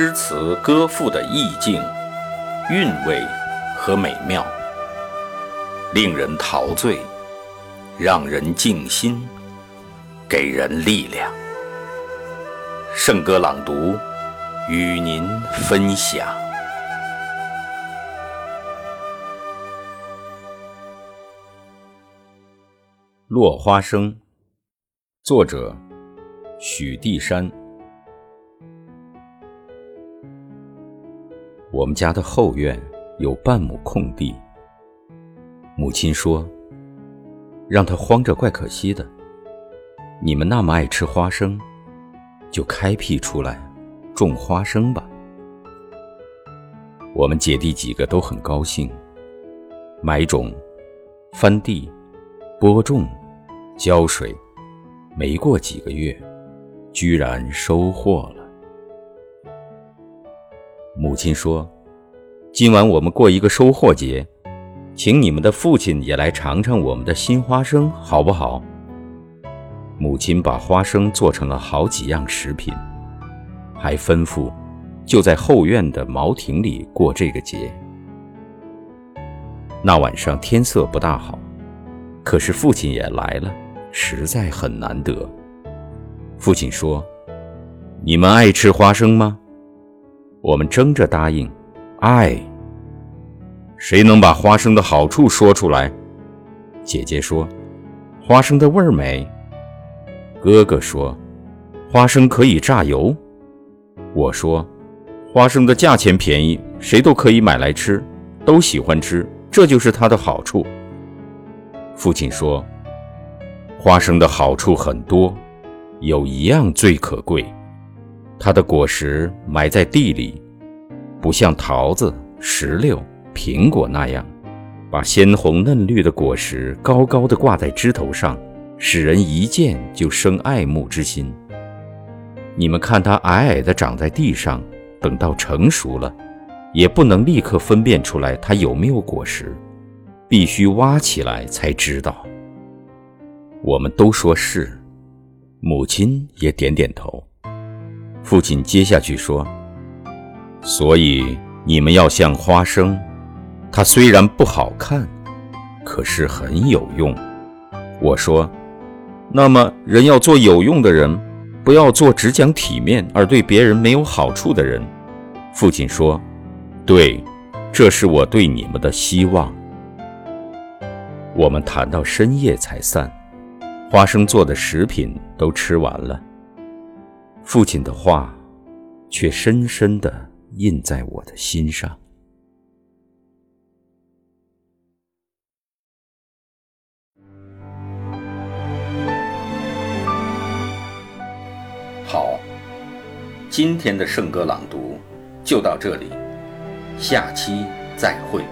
诗词歌赋的意境、韵味和美妙，令人陶醉，让人静心，给人力量。圣歌朗读，与您分享。落花生，作者许地山。我们家的后院有半亩空地，母亲说：“让它荒着怪可惜的。你们那么爱吃花生，就开辟出来种花生吧。”我们姐弟几个都很高兴，买种、翻地、播种、浇水，没过几个月，居然收获了。母亲说：“今晚我们过一个收获节，请你们的父亲也来尝尝我们的新花生，好不好？”母亲把花生做成了好几样食品，还吩咐就在后院的茅亭里过这个节。那晚上天色不大好，可是父亲也来了，实在很难得。父亲说：“你们爱吃花生吗？”我们争着答应，爱。谁能把花生的好处说出来？姐姐说：“花生的味儿美。”哥哥说：“花生可以榨油。”我说：“花生的价钱便宜，谁都可以买来吃，都喜欢吃，这就是它的好处。”父亲说：“花生的好处很多，有一样最可贵。”它的果实埋在地里，不像桃子、石榴、苹果那样，把鲜红嫩绿的果实高高的挂在枝头上，使人一见就生爱慕之心。你们看它矮矮的长在地上，等到成熟了，也不能立刻分辨出来它有没有果实，必须挖起来才知道。我们都说是，母亲也点点头。父亲接下去说：“所以你们要像花生，它虽然不好看，可是很有用。”我说：“那么人要做有用的人，不要做只讲体面而对别人没有好处的人。”父亲说：“对，这是我对你们的希望。”我们谈到深夜才散，花生做的食品都吃完了。父亲的话，却深深的印在我的心上。好，今天的圣歌朗读就到这里，下期再会。